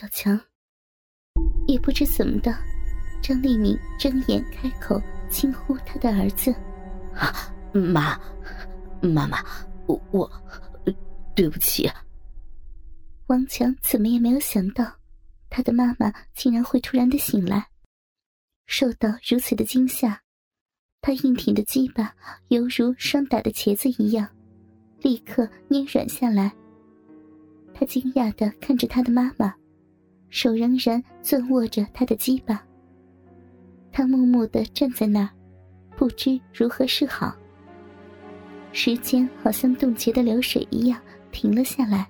小强。也不知怎么的，张立明睁眼开口轻呼他的儿子：“妈，妈妈，我我，对不起。”王强怎么也没有想到，他的妈妈竟然会突然的醒来。受到如此的惊吓，他硬挺的鸡巴犹如霜打的茄子一样，立刻捏软下来。他惊讶的看着他的妈妈。手仍然攥握着他的鸡巴，他默默的站在那儿，不知如何是好。时间好像冻结的流水一样停了下来。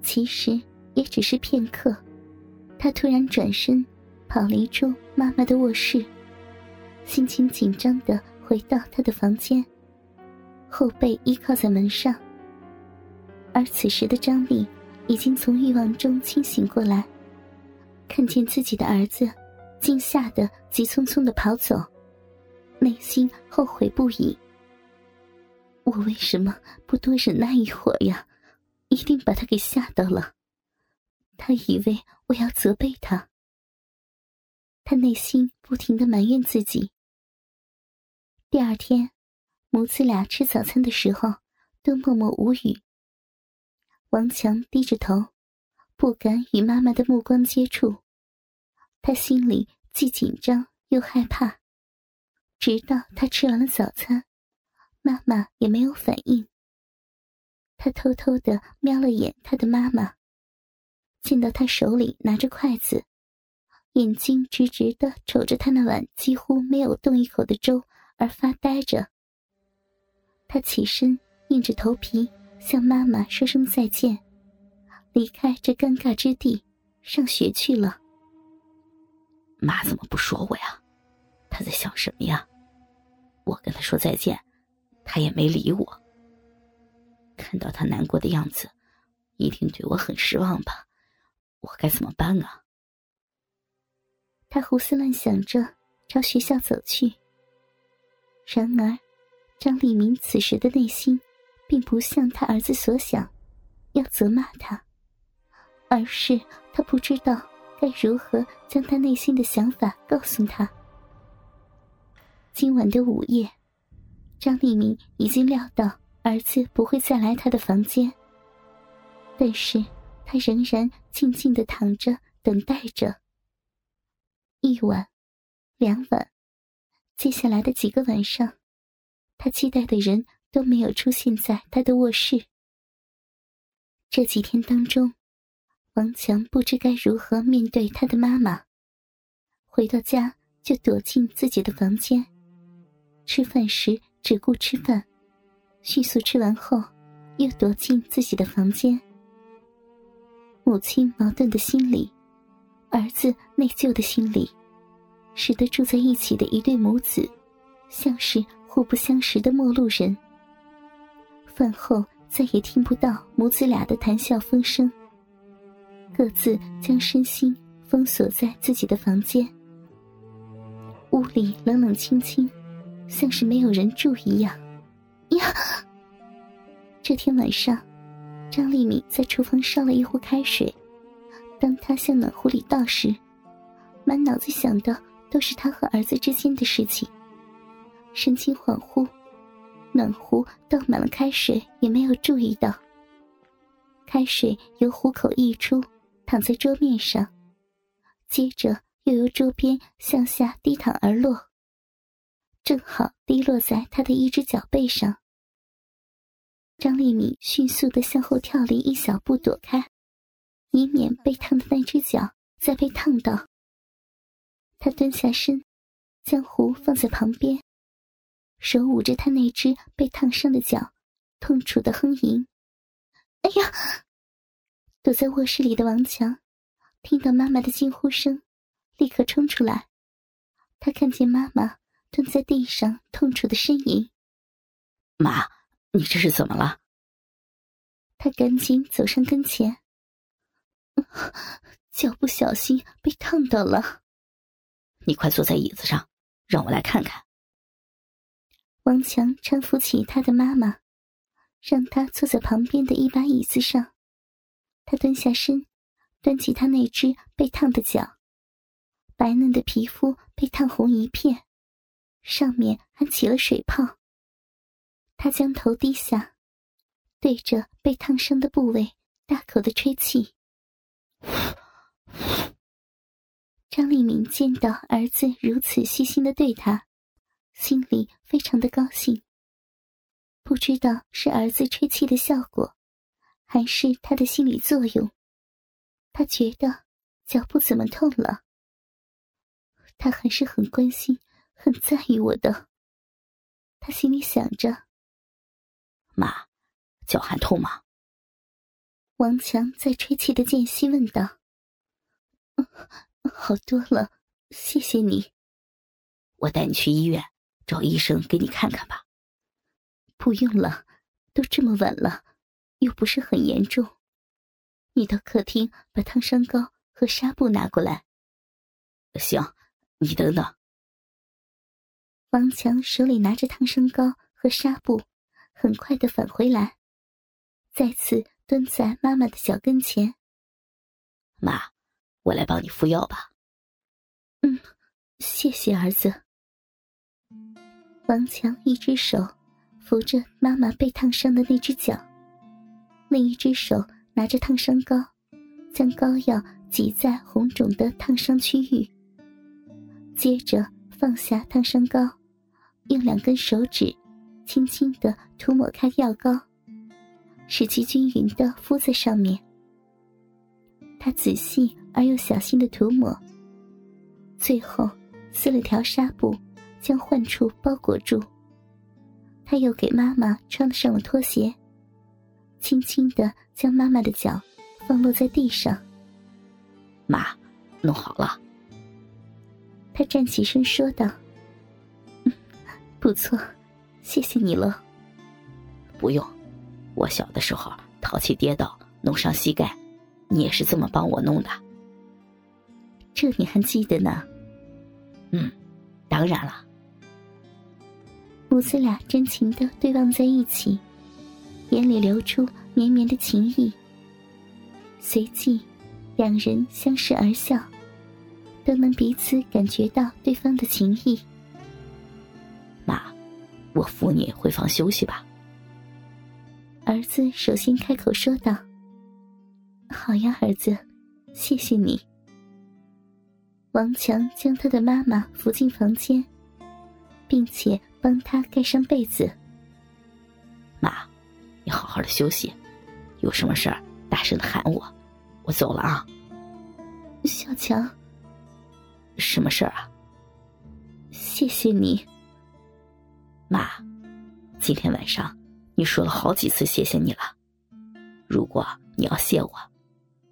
其实也只是片刻，他突然转身，跑离出妈妈的卧室，心情紧张的回到他的房间，后背依靠在门上。而此时的张丽。已经从欲望中清醒过来，看见自己的儿子，惊吓的急匆匆的跑走，内心后悔不已。我为什么不多忍耐一会儿呀？一定把他给吓到了。他以为我要责备他。他内心不停的埋怨自己。第二天，母子俩吃早餐的时候，都默默无语。王强低着头，不敢与妈妈的目光接触。他心里既紧张又害怕。直到他吃完了早餐，妈妈也没有反应。他偷偷的瞄了眼他的妈妈，见到他手里拿着筷子，眼睛直直的瞅着他那碗几乎没有动一口的粥而发呆着。他起身，硬着头皮。向妈妈说声再见，离开这尴尬之地，上学去了。妈怎么不说我呀？她在想什么呀？我跟她说再见，她也没理我。看到她难过的样子，一定对我很失望吧？我该怎么办啊？他胡思乱想着，朝学校走去。然而，张立明此时的内心。并不像他儿子所想，要责骂他，而是他不知道该如何将他内心的想法告诉他。今晚的午夜，张立明已经料到儿子不会再来他的房间，但是他仍然静静的躺着等待着。一晚，两晚，接下来的几个晚上，他期待的人。都没有出现在他的卧室。这几天当中，王强不知该如何面对他的妈妈。回到家就躲进自己的房间，吃饭时只顾吃饭，迅速吃完后又躲进自己的房间。母亲矛盾的心理，儿子内疚的心理，使得住在一起的一对母子，像是互不相识的陌路人。饭后再也听不到母子俩的谈笑风生，各自将身心封锁在自己的房间。屋里冷冷清清，像是没有人住一样。呀！这天晚上，张丽敏在厨房烧了一壶开水，当她向暖壶里倒时，满脑子想的都是她和儿子之间的事情，神情恍惚。暖壶倒满了开水，也没有注意到。开水由壶口溢出，躺在桌面上，接着又由桌边向下滴淌而落，正好滴落在他的一只脚背上。张丽敏迅速的向后跳离一小步躲开，以免被烫的那只脚再被烫到。他蹲下身，将壶放在旁边。手捂着他那只被烫伤的脚，痛楚的哼吟。哎呀！躲在卧室里的王强，听到妈妈的惊呼声，立刻冲出来。他看见妈妈蹲在地上，痛楚的呻吟。妈，你这是怎么了？他赶紧走上跟前，脚不小心被烫到了。你快坐在椅子上，让我来看看。王强搀扶起他的妈妈，让她坐在旁边的一把椅子上。他蹲下身，端起他那只被烫的脚，白嫩的皮肤被烫红一片，上面还起了水泡。他将头低下，对着被烫伤的部位大口的吹气。张立敏见到儿子如此细心的对他，心里非常的高兴。不知道是儿子吹气的效果，还是他的心理作用，他觉得脚不怎么痛了。他还是很关心、很在意我的。他心里想着：“妈，脚还痛吗？”王强在吹气的间隙问道。好多了，谢谢你。我带你去医院找医生给你看看吧。不用了，都这么晚了，又不是很严重。你到客厅把烫伤膏和纱布拿过来。行，你等等。王强手里拿着烫伤膏和纱布，很快的返回来，再次蹲在妈妈的脚跟前。妈。我来帮你敷药吧。嗯，谢谢儿子。王强一只手扶着妈妈被烫伤的那只脚，另一只手拿着烫伤膏，将膏药挤在红肿的烫伤区域。接着放下烫伤膏，用两根手指轻轻的涂抹开药膏，使其均匀的敷在上面。他仔细。而又小心的涂抹，最后撕了条纱布，将患处包裹住。他又给妈妈穿上了拖鞋，轻轻的将妈妈的脚放落在地上。妈，弄好了。他站起身说道：“不错，谢谢你了。”不用，我小的时候淘气跌倒，弄伤膝盖，你也是这么帮我弄的。这你还记得呢？嗯，当然了。母子俩真情的对望在一起，眼里流出绵绵的情意。随即，两人相视而笑，都能彼此感觉到对方的情意。妈，我扶你回房休息吧。儿子首先开口说道：“好呀，儿子，谢谢你。”王强将他的妈妈扶进房间，并且帮他盖上被子。妈，你好好的休息，有什么事儿大声的喊我，我走了啊。小强，什么事儿啊？谢谢你，妈。今天晚上你说了好几次谢谢你了。如果你要谢我，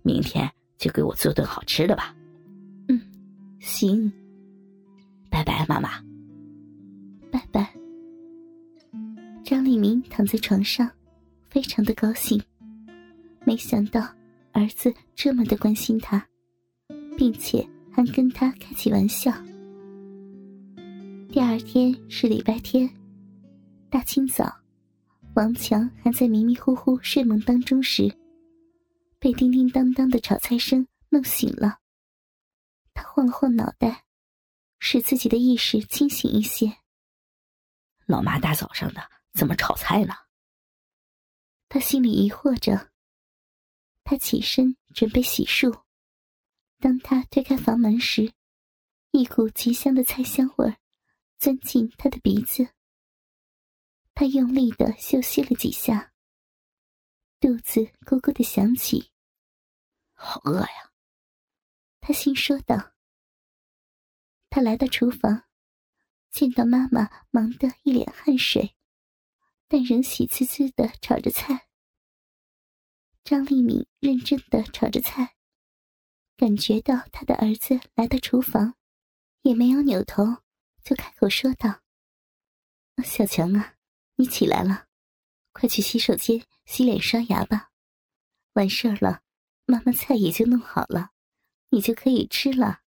明天就给我做顿好吃的吧。嗯行，拜拜，妈妈。拜拜。张立明躺在床上，非常的高兴，没想到儿子这么的关心他，并且还跟他开起玩笑。第二天是礼拜天，大清早，王强还在迷迷糊糊睡梦当中时，被叮叮当当的炒菜声弄醒了。他晃了晃脑袋，使自己的意识清醒一些。老妈大早上的怎么炒菜呢？他心里疑惑着。他起身准备洗漱，当他推开房门时，一股极香的菜香味儿钻进他的鼻子。他用力的嗅吸了几下，肚子咕咕的响起，好饿呀。他心说道：“他来到厨房，见到妈妈忙得一脸汗水，但仍喜滋滋的炒着菜。张丽敏认真的炒着菜，感觉到他的儿子来到厨房，也没有扭头，就开口说道：‘小强啊，你起来了，快去洗手间洗脸刷牙吧。完事儿了，妈妈菜也就弄好了。’”你就可以吃了。